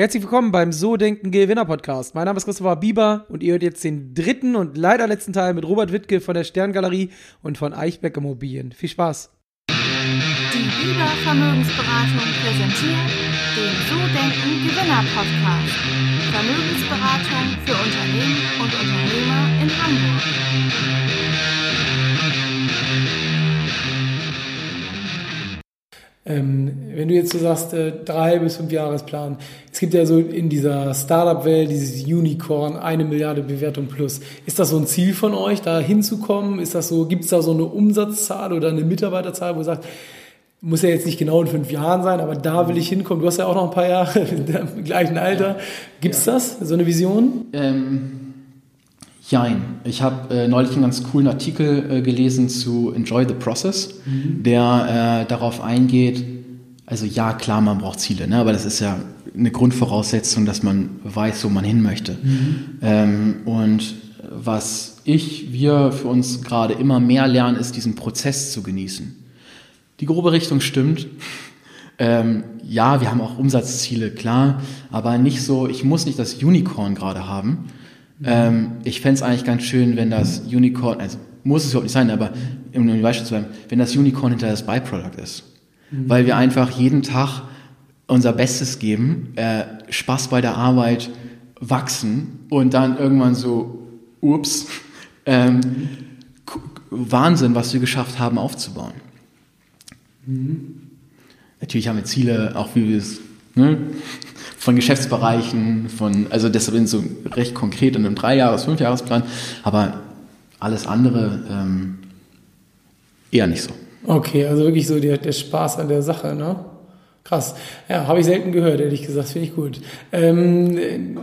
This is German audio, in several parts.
Herzlich willkommen beim So Denken Gewinner Podcast. Mein Name ist Christopher Bieber und ihr hört jetzt den dritten und leider letzten Teil mit Robert Wittke von der Sterngalerie und von Eichbeck Immobilien. Viel Spaß. Die Bieber Vermögensberatung präsentiert den So Denken Gewinner Podcast. Vermögensberatung für Unternehmen und Unternehmer in Hamburg. Wenn du jetzt so sagst, äh, drei bis fünf Jahresplan, es gibt ja so in dieser Startup-Welt dieses Unicorn, eine Milliarde Bewertung plus. Ist das so ein Ziel von euch, da hinzukommen? Ist das so, gibt es da so eine Umsatzzahl oder eine Mitarbeiterzahl, wo ihr sagt, muss ja jetzt nicht genau in fünf Jahren sein, aber da will ich hinkommen. Du hast ja auch noch ein paar Jahre im gleichen Alter. Gibt es das, so eine Vision? Ähm, jein. Ich habe äh, neulich einen ganz coolen Artikel äh, gelesen zu Enjoy the Process, mhm. der äh, darauf eingeht, also ja, klar, man braucht Ziele, ne? aber das ist ja eine Grundvoraussetzung, dass man weiß, wo man hin möchte. Mhm. Ähm, und was ich, wir für uns gerade immer mehr lernen, ist diesen Prozess zu genießen. Die grobe Richtung stimmt. Ähm, ja, wir haben auch Umsatzziele, klar, aber nicht so, ich muss nicht das Unicorn gerade haben. Ähm, ich fände es eigentlich ganz schön, wenn das Unicorn, also muss es überhaupt nicht sein, aber um ein Beispiel zu bleiben, wenn das Unicorn hinter das Byproduct ist. Mhm. Weil wir einfach jeden Tag unser Bestes geben, äh, Spaß bei der Arbeit, wachsen und dann irgendwann so, ups, ähm, Wahnsinn, was wir geschafft haben aufzubauen. Mhm. Natürlich haben wir Ziele, auch wie wir es, ne, von Geschäftsbereichen, von, also deshalb sind so recht konkret in einem Dreijahres-, Fünfjahresplan, aber alles andere ähm, eher nicht so. Okay, also wirklich so der, der Spaß an der Sache, ne? Krass. Ja, habe ich selten gehört, ehrlich gesagt, finde ich gut. Ähm,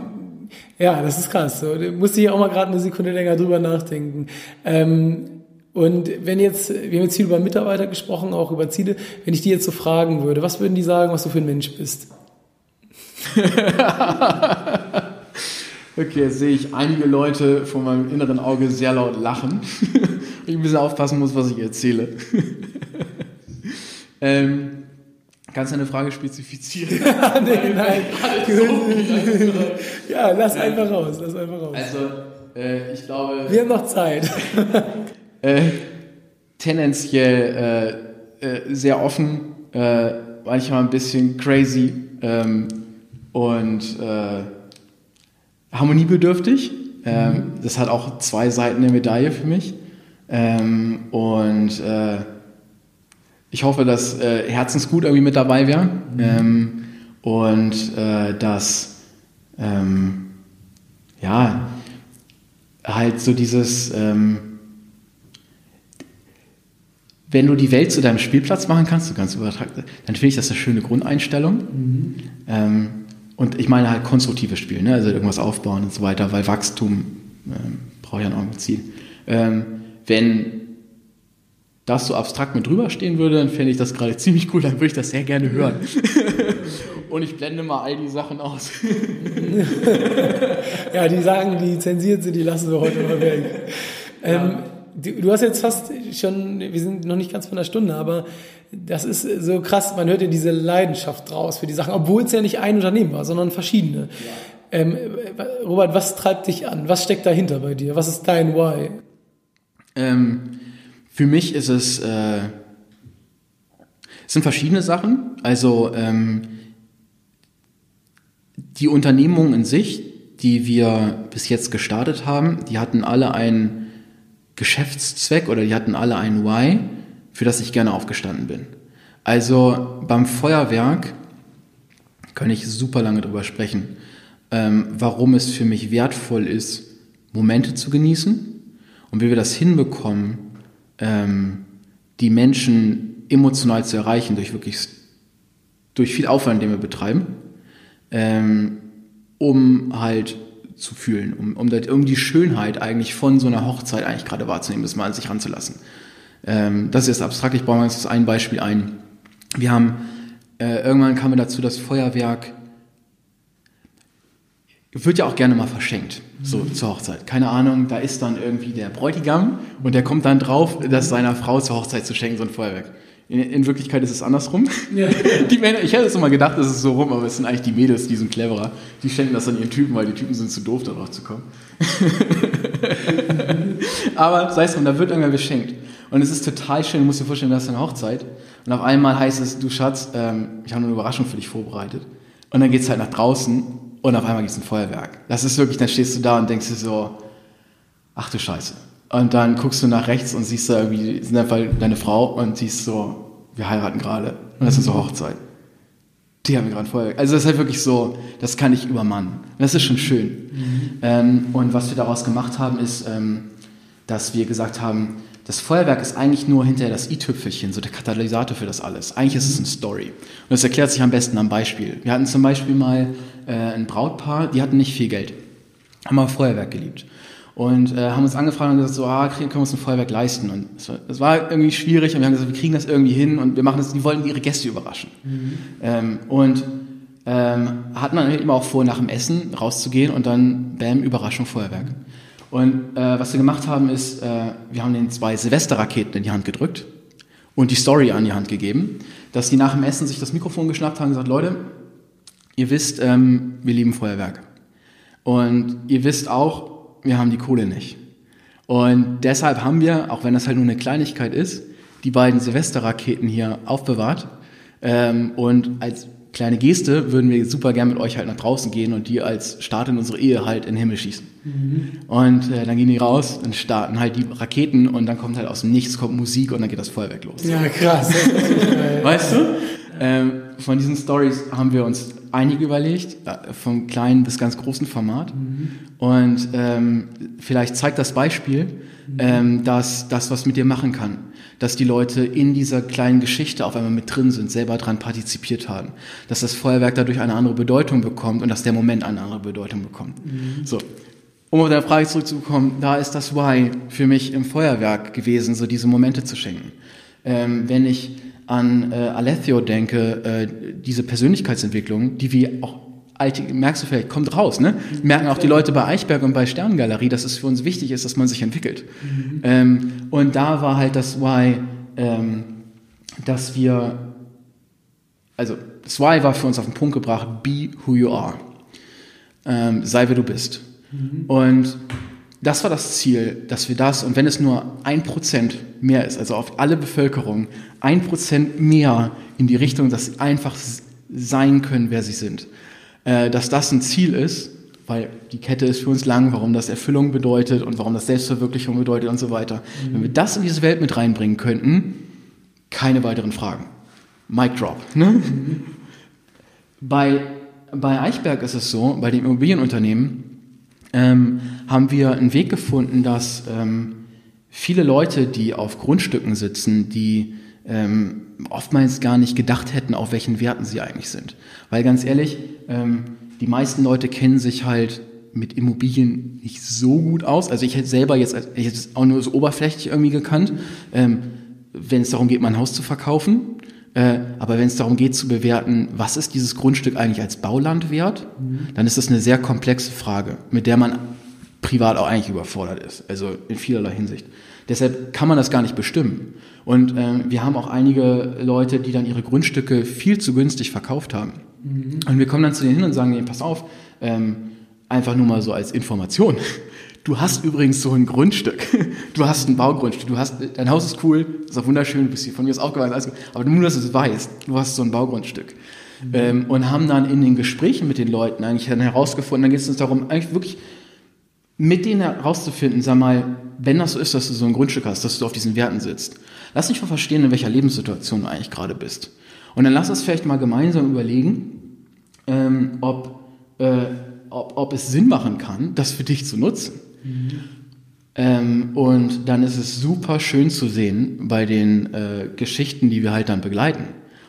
ja, das ist krass. So, da musste ich auch mal gerade eine Sekunde länger drüber nachdenken. Ähm, und wenn jetzt, wir haben jetzt viel über Mitarbeiter gesprochen, auch über Ziele, wenn ich die jetzt so fragen würde, was würden die sagen, was du für ein Mensch bist? okay, jetzt sehe ich einige Leute vor meinem inneren Auge sehr laut lachen. ich ein bisschen aufpassen muss, was ich erzähle. ähm, Kannst du eine Frage spezifizieren? nee, nein. ja, lass einfach raus, lass einfach raus. Also, äh, ich glaube. Wir haben noch Zeit. äh, tendenziell äh, äh, sehr offen, äh, manchmal ein bisschen crazy ähm, und äh, harmoniebedürftig. Ähm, mhm. Das hat auch zwei Seiten der Medaille für mich. Ähm, und äh, ich hoffe, dass Herzensgut irgendwie mit dabei wäre mhm. Ähm, und dass ähm, ja halt so dieses ähm, wenn du die Welt zu deinem Spielplatz machen kannst, du kannst übertragen, dann finde ich das eine schöne Grundeinstellung. Mhm. Und ich meine halt konstruktives Spiel, ne? also irgendwas aufbauen und so weiter, weil Wachstum ähm, braucht ja ein Ziel. Ähm, wenn das so abstrakt mit drüber stehen würde, dann fände ich das gerade ziemlich cool, dann würde ich das sehr gerne hören. und ich blende mal all die Sachen aus. ja, die Sachen, die zensiert sind, die lassen wir heute mal weg. Ähm, du, du hast jetzt fast schon, wir sind noch nicht ganz von einer Stunde, aber das ist so krass, man hört ja diese Leidenschaft draus für die Sachen, obwohl es ja nicht ein Unternehmen war, sondern verschiedene. Ja. Ähm, Robert, was treibt dich an? Was steckt dahinter bei dir? Was ist dein Why? Ähm, für mich ist es, äh, es sind verschiedene Sachen. Also ähm, die Unternehmungen in sich, die wir bis jetzt gestartet haben, die hatten alle einen Geschäftszweck oder die hatten alle ein Why, für das ich gerne aufgestanden bin. Also beim Feuerwerk kann ich super lange drüber sprechen, ähm, warum es für mich wertvoll ist, Momente zu genießen und wie wir das hinbekommen, ähm, die Menschen emotional zu erreichen durch wirklich durch viel Aufwand, den wir betreiben, ähm, um halt zu fühlen, um, um, um die Schönheit eigentlich von so einer Hochzeit eigentlich gerade wahrzunehmen, das mal an sich ranzulassen. Ähm, das ist abstrakt, ich baue mal jetzt ein Beispiel ein. Wir haben, äh, irgendwann kam mir dazu, das Feuerwerk wird ja auch gerne mal verschenkt, so mhm. zur Hochzeit. Keine Ahnung, da ist dann irgendwie der Bräutigam und der kommt dann drauf, das seiner Frau zur Hochzeit zu schenken, so ein Feuerwerk. In, in Wirklichkeit ist es andersrum. Ja. Die Männer, ich hätte es immer gedacht, es ist so rum, aber es sind eigentlich die Mädels, die sind cleverer. Die schenken das an ihren Typen, weil die Typen sind zu doof, darauf zu kommen. aber sei es drum, da wird irgendwer beschenkt. Und es ist total schön, du musst dir vorstellen, das ist eine Hochzeit. Und auf einmal heißt es, du Schatz, ähm, ich habe eine Überraschung für dich vorbereitet. Und dann geht es halt nach draußen und auf einmal gibt es ein Feuerwerk. Das ist wirklich, dann stehst du da und denkst dir so, ach du Scheiße. Und dann guckst du nach rechts und siehst da irgendwie, in dem Fall deine Frau und siehst so, wir heiraten gerade. Und das ist so Hochzeit. Die haben wir gerade Feuerwerk. Also das ist halt wirklich so, das kann ich übermannen. Das ist schon schön. Mhm. Ähm, und was wir daraus gemacht haben, ist, ähm, dass wir gesagt haben, das Feuerwerk ist eigentlich nur hinterher das i-Tüpfelchen, so der Katalysator für das alles. Eigentlich ist es eine Story. Und das erklärt sich am besten am Beispiel. Wir hatten zum Beispiel mal äh, ein Brautpaar, die hatten nicht viel Geld, haben aber Feuerwerk geliebt. Und äh, haben uns angefragt und gesagt, so, ah, können wir uns ein Feuerwerk leisten? Und es war, es war, irgendwie schwierig und wir haben gesagt, wir kriegen das irgendwie hin und wir machen das, die wollten ihre Gäste überraschen. Mhm. Ähm, und ähm, hatten dann immer auch vor, nach dem Essen rauszugehen und dann, bam, Überraschung, Feuerwerk. Und äh, was wir gemacht haben, ist, äh, wir haben den zwei Silvesterraketen in die Hand gedrückt und die Story an die Hand gegeben, dass die nach dem Essen sich das Mikrofon geschnappt haben und gesagt, Leute, ihr wisst, ähm, wir lieben Feuerwerk. Und ihr wisst auch, wir haben die Kohle nicht. Und deshalb haben wir, auch wenn das halt nur eine Kleinigkeit ist, die beiden Silvesterraketen hier aufbewahrt ähm, und als kleine Geste würden wir super gern mit euch halt nach draußen gehen und die als Start in unsere Ehe halt in den Himmel schießen. Mhm. Und äh, dann gehen die raus und starten halt die Raketen und dann kommt halt aus dem Nichts kommt Musik und dann geht das Feuerwerk los. Ja, krass. weißt du? Ähm, von diesen Stories haben wir uns einige überlegt, äh, vom kleinen bis ganz großen Format. Mhm. Und ähm, vielleicht zeigt das Beispiel. Ähm, dass das was mit dir machen kann dass die Leute in dieser kleinen Geschichte auf einmal mit drin sind, selber dran partizipiert haben, dass das Feuerwerk dadurch eine andere Bedeutung bekommt und dass der Moment eine andere Bedeutung bekommt. Mhm. So. Um auf deine Frage zurückzukommen, da ist das Why für mich im Feuerwerk gewesen, so diese Momente zu schenken. Ähm, wenn ich an äh, Alethio denke, äh, diese Persönlichkeitsentwicklung, die wir auch merkst du vielleicht, kommt raus, ne? Merken auch die Leute bei Eichberg und bei Sterngalerie, dass es für uns wichtig ist, dass man sich entwickelt. Mhm. Ähm, und da war halt das Why, ähm, dass wir, also das Why war für uns auf den Punkt gebracht, be who you are. Ähm, sei wer du bist. Mhm. Und das war das Ziel, dass wir das, und wenn es nur ein Prozent mehr ist, also auf alle Bevölkerung, ein Prozent mehr in die Richtung, dass sie einfach sein können, wer sie sind dass das ein Ziel ist, weil die Kette ist für uns lang, warum das Erfüllung bedeutet und warum das Selbstverwirklichung bedeutet und so weiter. Mhm. Wenn wir das in diese Welt mit reinbringen könnten, keine weiteren Fragen. Mic drop. Ne? Mhm. Bei, bei Eichberg ist es so, bei dem Immobilienunternehmen ähm, haben wir einen Weg gefunden, dass ähm, viele Leute, die auf Grundstücken sitzen, die ähm, oftmals gar nicht gedacht hätten, auf welchen Werten sie eigentlich sind. Weil ganz ehrlich, ähm, die meisten Leute kennen sich halt mit Immobilien nicht so gut aus. Also ich hätte selber jetzt, ich hätte es auch nur so oberflächlich irgendwie gekannt, ähm, wenn es darum geht, mein Haus zu verkaufen. Äh, aber wenn es darum geht zu bewerten, was ist dieses Grundstück eigentlich als Bauland wert, mhm. dann ist das eine sehr komplexe Frage, mit der man privat auch eigentlich überfordert ist. Also in vielerlei Hinsicht. Deshalb kann man das gar nicht bestimmen. Und äh, wir haben auch einige Leute, die dann ihre Grundstücke viel zu günstig verkauft haben. Mhm. Und wir kommen dann zu denen hin und sagen, nee, pass auf, ähm, einfach nur mal so als Information. Du hast übrigens so ein Grundstück. Du hast ein Baugrundstück. Du hast, dein Haus ist cool, ist auch wunderschön, du bist hier von mir aus aufgewachsen, alles gut. Aber nur, dass du es weißt, du hast so ein Baugrundstück. Mhm. Ähm, und haben dann in den Gesprächen mit den Leuten eigentlich dann herausgefunden, dann geht es uns darum, eigentlich wirklich mit denen herauszufinden, sag mal, wenn das so ist, dass du so ein Grundstück hast, dass du auf diesen Werten sitzt, lass dich mal verstehen, in welcher Lebenssituation du eigentlich gerade bist. Und dann lass uns vielleicht mal gemeinsam überlegen, ähm, ob, äh, ob, ob es Sinn machen kann, das für dich zu nutzen. Mhm. Ähm, und dann ist es super schön zu sehen bei den äh, Geschichten, die wir halt dann begleiten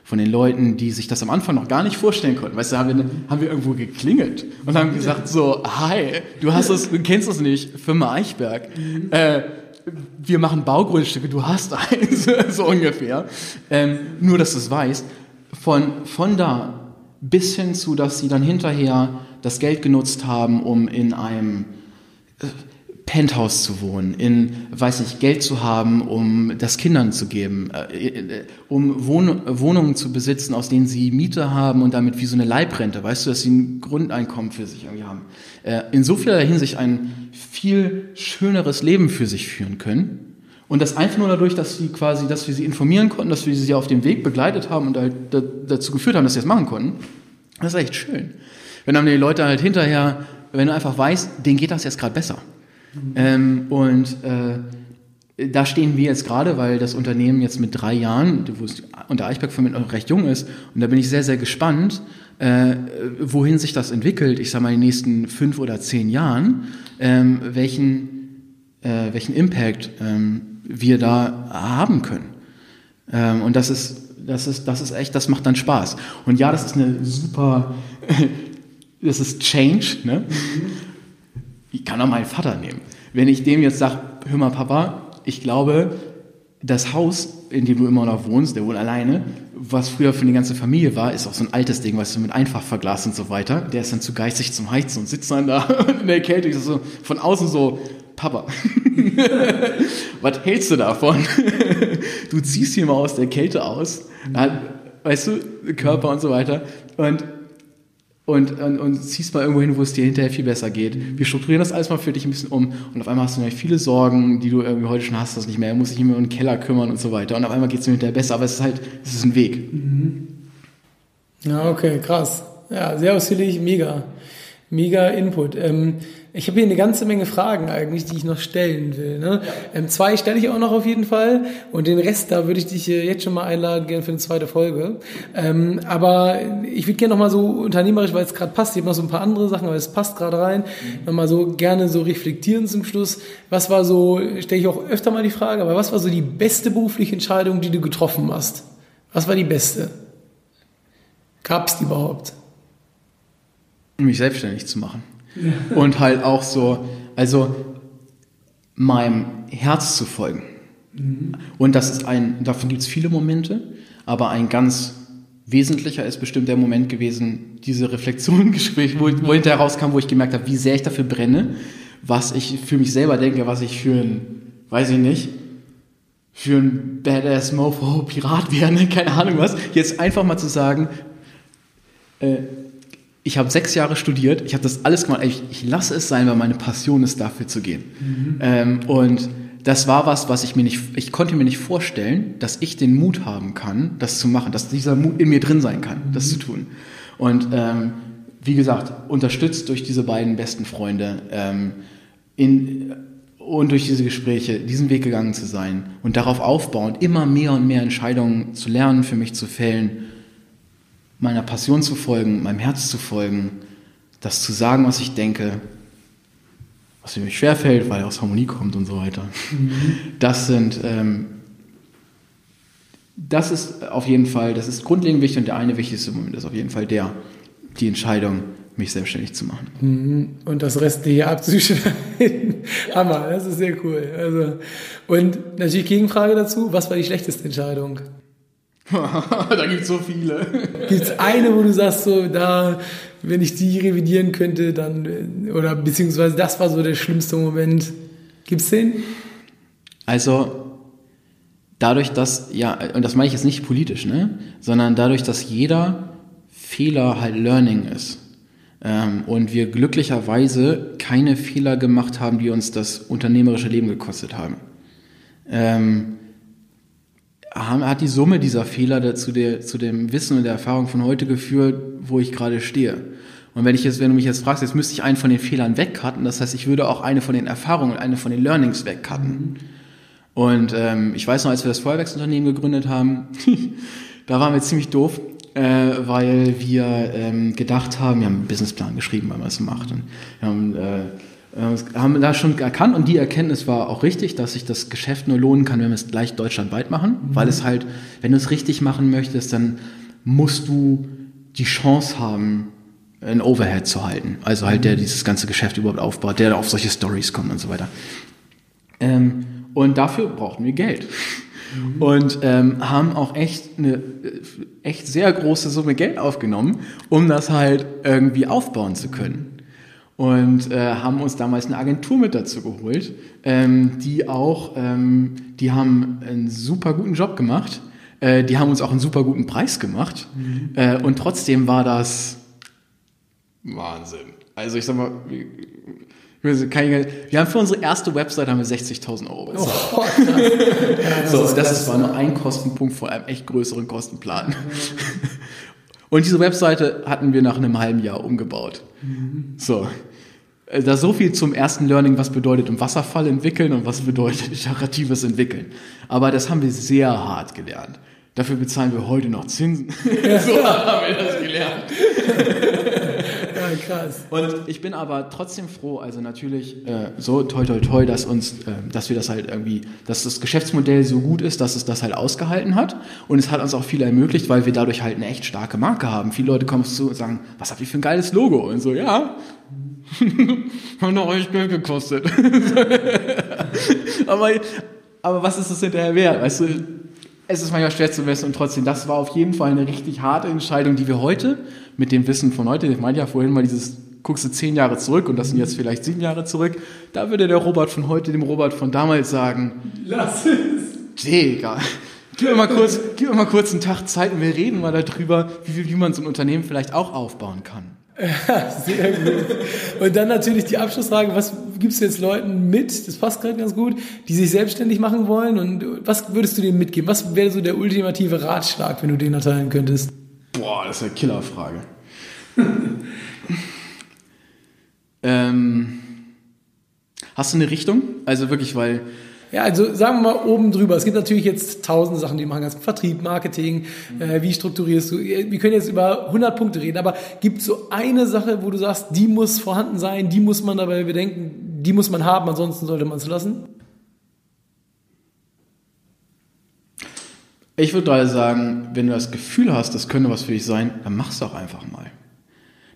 von den Leuten, die sich das am Anfang noch gar nicht vorstellen konnten. Weißt du, haben wir, haben wir irgendwo geklingelt und haben gesagt so, hi, du hast es, du kennst es nicht, Firma Eichberg. Mhm. Äh, wir machen Baugrundstücke, du hast eins, so ungefähr. Ähm, nur, dass du es weißt. Von, von da bis hin zu, dass sie dann hinterher das Geld genutzt haben, um in einem äh, Penthouse zu wohnen, in, weiß nicht, Geld zu haben, um das Kindern zu geben, äh, äh, um Wohn Wohnungen zu besitzen, aus denen sie Miete haben und damit wie so eine Leibrente, weißt du, dass sie ein Grundeinkommen für sich irgendwie haben. Äh, in so vieler Hinsicht ein viel schöneres Leben für sich führen können. Und das einfach nur dadurch, dass sie quasi, dass wir sie informieren konnten, dass wir sie auf dem Weg begleitet haben und halt dazu geführt haben, dass sie das machen konnten. Das ist echt schön. Wenn dann die Leute halt hinterher, wenn du einfach weißt, denen geht das jetzt gerade besser ähm, und äh, da stehen wir jetzt gerade, weil das Unternehmen jetzt mit drei Jahren, wo es unter Eichberg für mich noch recht jung ist, und da bin ich sehr, sehr gespannt, äh, wohin sich das entwickelt, ich sage mal in den nächsten fünf oder zehn Jahren, ähm, welchen, äh, welchen Impact ähm, wir da haben können. Ähm, und das ist, das, ist, das ist echt, das macht dann Spaß. Und ja, das ist eine super, das ist Change, ne? Ich kann auch meinen Vater nehmen. Wenn ich dem jetzt sage, hör mal Papa, ich glaube, das Haus, in dem du immer noch wohnst, der wohnt alleine, was früher für die ganze Familie war, ist auch so ein altes Ding, weißt du, mit Einfachverglas und so weiter. Der ist dann zu geistig zum Heizen und sitzt dann da in der Kälte. Ich so von außen so, Papa, was hältst du davon? du ziehst hier mal aus der Kälte aus, weißt du, Körper und so weiter. Und und, und, und ziehst mal irgendwo hin, wo es dir hinterher viel besser geht. Wir strukturieren das alles mal für dich ein bisschen um und auf einmal hast du natürlich viele Sorgen, die du irgendwie heute schon hast, das nicht mehr, du musst dich immer um den Keller kümmern und so weiter. Und auf einmal geht es dir hinterher besser, aber es ist halt, es ist ein Weg. Mhm. Ja, okay, krass. Ja, sehr ausführlich, mega. Mega Input. Ähm, ich habe hier eine ganze Menge Fragen eigentlich, die ich noch stellen will. Ne? Ja. Ähm, zwei stelle ich auch noch auf jeden Fall und den Rest, da würde ich dich jetzt schon mal einladen, gerne für eine zweite Folge. Ähm, aber ich würde gerne noch mal so unternehmerisch, weil es gerade passt, ich habe noch so ein paar andere Sachen, aber es passt gerade rein, mhm. noch mal so gerne so reflektieren zum Schluss. Was war so, stelle ich auch öfter mal die Frage, aber was war so die beste berufliche Entscheidung, die du getroffen hast? Was war die beste? Gab es die überhaupt? Mich selbstständig zu machen. Und halt auch so, also meinem Herz zu folgen. Mhm. Und das ist ein, davon gibt es viele Momente, aber ein ganz wesentlicher ist bestimmt der Moment gewesen, diese Reflexionsgespräch, wo, wo hinterher rauskam, wo ich gemerkt habe, wie sehr ich dafür brenne, was ich für mich selber denke, was ich für ein, weiß ich nicht, für ein Badass Mofo Pirat wäre, ne? keine Ahnung was. Jetzt einfach mal zu sagen, äh, ich habe sechs Jahre studiert, ich habe das alles gemacht, ich, ich, lasse es sein, weil meine Passion ist, dafür zu gehen. Mhm. Ähm, und das war was, was ich mir nicht, ich konnte mir nicht vorstellen, dass ich den Mut haben kann, das zu machen, dass dieser Mut in mir drin sein kann, mhm. das zu tun. Und ähm, wie gesagt, unterstützt durch diese beiden besten Freunde ähm, in, und durch diese Gespräche diesen Weg gegangen zu sein und darauf aufbauend immer mehr und mehr Entscheidungen zu lernen, für mich zu fällen meiner Passion zu folgen, meinem Herz zu folgen, das zu sagen, was ich denke, was mir schwerfällt, weil er aus Harmonie kommt und so weiter. Mhm. Das sind, ähm, das ist auf jeden Fall, das ist grundlegend wichtig und der eine wichtigste Moment ist auf jeden Fall der, die Entscheidung, mich selbstständig zu machen. Mhm. Und das Restliche abzuschneiden. Hammer, das ist sehr cool. Also, und natürlich Gegenfrage dazu, was war die schlechteste Entscheidung? da gibt es so viele. Gibt es eine, wo du sagst, so, da, wenn ich die revidieren könnte, dann, oder beziehungsweise das war so der schlimmste Moment. Gibt es den? Also, dadurch, dass, ja, und das meine ich jetzt nicht politisch, ne, sondern dadurch, dass jeder Fehler halt Learning ist. Ähm, und wir glücklicherweise keine Fehler gemacht haben, die uns das unternehmerische Leben gekostet haben. Ähm, hat die Summe dieser Fehler zu, der, zu dem Wissen und der Erfahrung von heute geführt, wo ich gerade stehe. Und wenn ich jetzt, wenn du mich jetzt fragst, jetzt müsste ich einen von den Fehlern wegcutten, das heißt, ich würde auch eine von den Erfahrungen, eine von den Learnings wegcutten. Und ähm, ich weiß noch, als wir das Feuerwerksunternehmen gegründet haben, da waren wir ziemlich doof, äh, weil wir ähm, gedacht haben, wir haben einen Businessplan geschrieben, weil man es macht. Und wir haben äh, haben da schon erkannt und die Erkenntnis war auch richtig, dass sich das Geschäft nur lohnen kann, wenn wir es gleich deutschlandweit machen, mhm. weil es halt, wenn du es richtig machen möchtest, dann musst du die Chance haben, ein Overhead zu halten. Also halt, der mhm. dieses ganze Geschäft überhaupt aufbaut, der auf solche Stories kommt und so weiter. Ähm, und dafür brauchten wir Geld. Mhm. Und ähm, haben auch echt eine echt sehr große Summe Geld aufgenommen, um das halt irgendwie aufbauen zu können. Und äh, haben uns damals eine Agentur mit dazu geholt, ähm, die auch, ähm, die haben einen super guten Job gemacht, äh, die haben uns auch einen super guten Preis gemacht mhm. äh, und trotzdem war das Wahnsinn. Also ich sag mal, wir haben für unsere erste Website haben wir 60.000 Euro bezahlt. Oh, das so, ist das war nur ein Kostenpunkt vor einem echt größeren Kostenplan. Und diese Webseite hatten wir nach einem halben Jahr umgebaut. Mhm. So. Äh, da so viel zum ersten Learning, was bedeutet im Wasserfall entwickeln und was bedeutet iteratives entwickeln. Aber das haben wir sehr hart gelernt. Dafür bezahlen wir heute noch Zinsen. so haben wir das gelernt. Krass. Und ich bin aber trotzdem froh, also natürlich äh, so toi toi toi, dass uns, äh, dass wir das halt irgendwie, dass das Geschäftsmodell so gut ist, dass es das halt ausgehalten hat. Und es hat uns auch viel ermöglicht, weil wir dadurch halt eine echt starke Marke haben. Viele Leute kommen zu und sagen, was habt ihr für ein geiles Logo? Und so, ja. Hat doch euch Geld gekostet. aber, aber was ist das hinterher wert? Weißt du, es ist manchmal schwer zu messen und trotzdem, das war auf jeden Fall eine richtig harte Entscheidung, die wir heute mit dem Wissen von heute, ich meinte ja vorhin mal dieses, guckst du zehn Jahre zurück und das sind jetzt vielleicht sieben Jahre zurück, da würde der Robert von heute dem Robert von damals sagen, lass es. Digga, gib mir mal kurz, gib mir mal kurz einen Tag Zeit und wir reden mal darüber, wie, wie man so ein Unternehmen vielleicht auch aufbauen kann. Ja, sehr gut. Und dann natürlich die Abschlussfrage, was gibst du jetzt Leuten mit, das passt gerade ganz gut, die sich selbstständig machen wollen und was würdest du denen mitgeben? Was wäre so der ultimative Ratschlag, wenn du den erteilen könntest? Boah, das ist eine Killerfrage. ähm, hast du eine Richtung? Also wirklich, weil ja, also sagen wir mal oben drüber. Es gibt natürlich jetzt tausend Sachen, die machen kannst. Vertrieb, Marketing, äh, wie strukturierst du? Wir können jetzt über 100 Punkte reden, aber gibt es so eine Sache, wo du sagst, die muss vorhanden sein, die muss man dabei bedenken, die muss man haben, ansonsten sollte man es lassen? Ich würde gerade sagen, wenn du das Gefühl hast, das könnte was für dich sein, dann mach es doch einfach mal.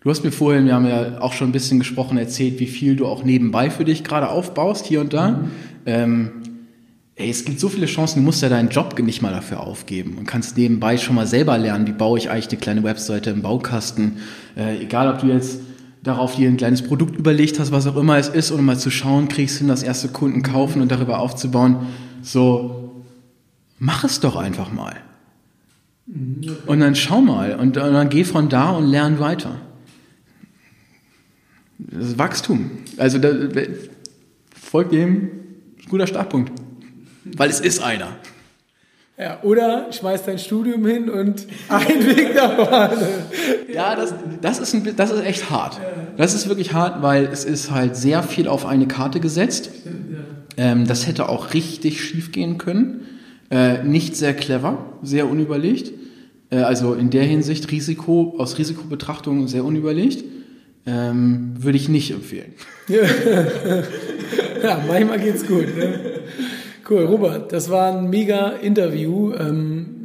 Du hast mir vorhin, wir haben ja auch schon ein bisschen gesprochen, erzählt, wie viel du auch nebenbei für dich gerade aufbaust, hier und da. Mhm. Ähm, ey, es gibt so viele Chancen, du musst ja deinen Job nicht mal dafür aufgeben und kannst nebenbei schon mal selber lernen, wie baue ich eigentlich eine kleine Webseite im Baukasten. Äh, egal, ob du jetzt darauf dir ein kleines Produkt überlegt hast, was auch immer es ist, um mal zu schauen, kriegst du hin, das erste Kunden kaufen und darüber aufzubauen. So, mach es doch einfach mal. Und dann schau mal und, und dann geh von da und lern weiter. Das ist Wachstum. Also da, folgt dem guter Startpunkt. Weil es ist einer. Ja, oder schmeiß dein Studium hin und ein Weg nach vorne. Ja, das, das, ist ein, das ist echt hart. Das ist wirklich hart, weil es ist halt sehr viel auf eine Karte gesetzt. Ähm, das hätte auch richtig schief gehen können. Äh, nicht sehr clever, sehr unüberlegt. Äh, also in der Hinsicht Risiko, aus Risikobetrachtung sehr unüberlegt. Ähm, würde ich nicht empfehlen. ja, manchmal geht's gut. Ne? Cool, Robert, das war ein mega Interview. Ähm,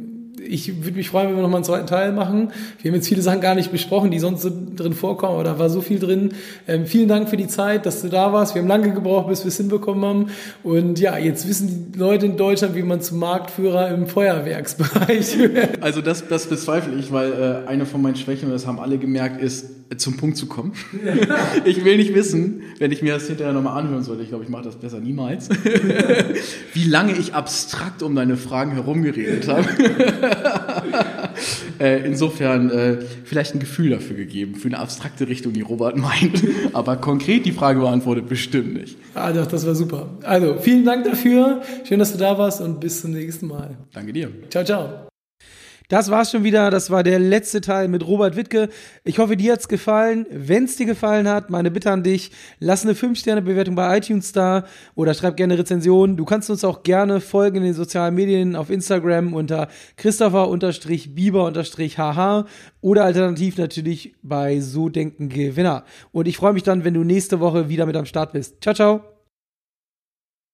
ich würde mich freuen, wenn wir nochmal einen zweiten Teil machen. Wir haben jetzt viele Sachen gar nicht besprochen, die sonst so drin vorkommen, aber da war so viel drin. Ähm, vielen Dank für die Zeit, dass du da warst. Wir haben lange gebraucht, bis wir es hinbekommen haben. Und ja, jetzt wissen die Leute in Deutschland, wie man zum Marktführer im Feuerwerksbereich wird. Also das, das bezweifle ich, weil äh, eine von meinen Schwächen, das haben alle gemerkt, ist, zum Punkt zu kommen. ich will nicht wissen, wenn ich mir das hinterher nochmal anhören sollte, ich glaube, ich mache das besser niemals, wie lange ich abstrakt um deine Fragen herumgeredet habe. äh, insofern äh, vielleicht ein Gefühl dafür gegeben, für eine abstrakte Richtung, die Robert meint. Aber konkret die Frage beantwortet bestimmt nicht. Ah, doch, das war super. Also, vielen Dank dafür. Schön, dass du da warst und bis zum nächsten Mal. Danke dir. Ciao, ciao. Das war's schon wieder. Das war der letzte Teil mit Robert Wittke. Ich hoffe, dir hat's gefallen. Wenn's dir gefallen hat, meine Bitte an dich, lass eine 5-Sterne-Bewertung bei iTunes da oder schreib gerne Rezensionen. Du kannst uns auch gerne folgen in den sozialen Medien auf Instagram unter Christopher-Bieber-HH oder alternativ natürlich bei So Denken Gewinner. Und ich freue mich dann, wenn du nächste Woche wieder mit am Start bist. Ciao, ciao.